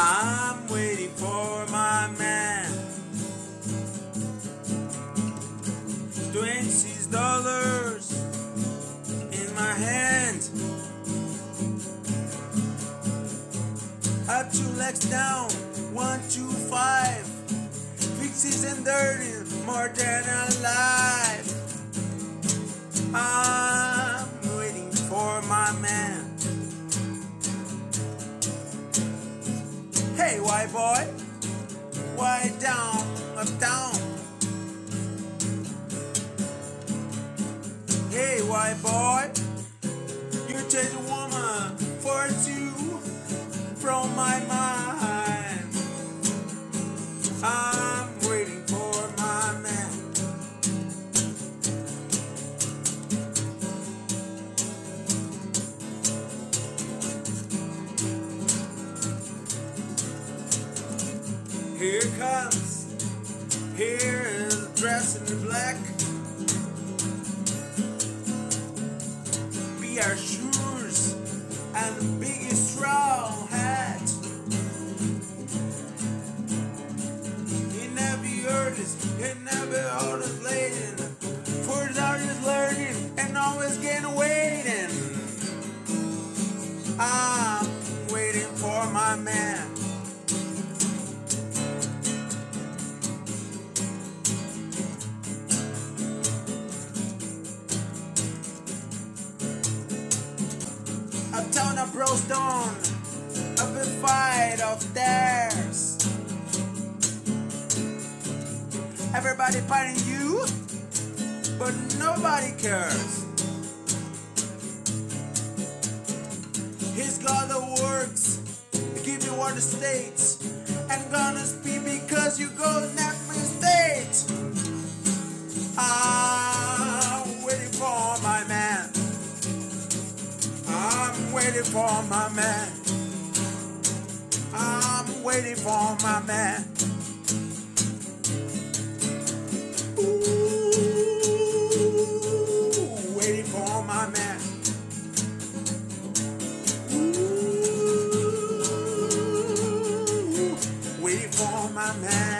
I'm waiting for my man. Twenty dollars in my hand. Up two legs down, one, two, five. Fixes and dirty, more than alive. Hey, white boy, why down, up down? Hey, white boy, you take a woman Here comes, here is dressed in black. Be our shoes and the biggest straw hat. Heard this, he never heard us laden. For his artist learning and always getting waiting. I'm waiting for my man. Uptown of Brostone, a big fight of theirs. Everybody fighting you, but nobody cares. He's got the works, give you what the states, waiting for my man. I'm waiting for my man. Ooh, waiting for my man. Ooh, waiting for my man.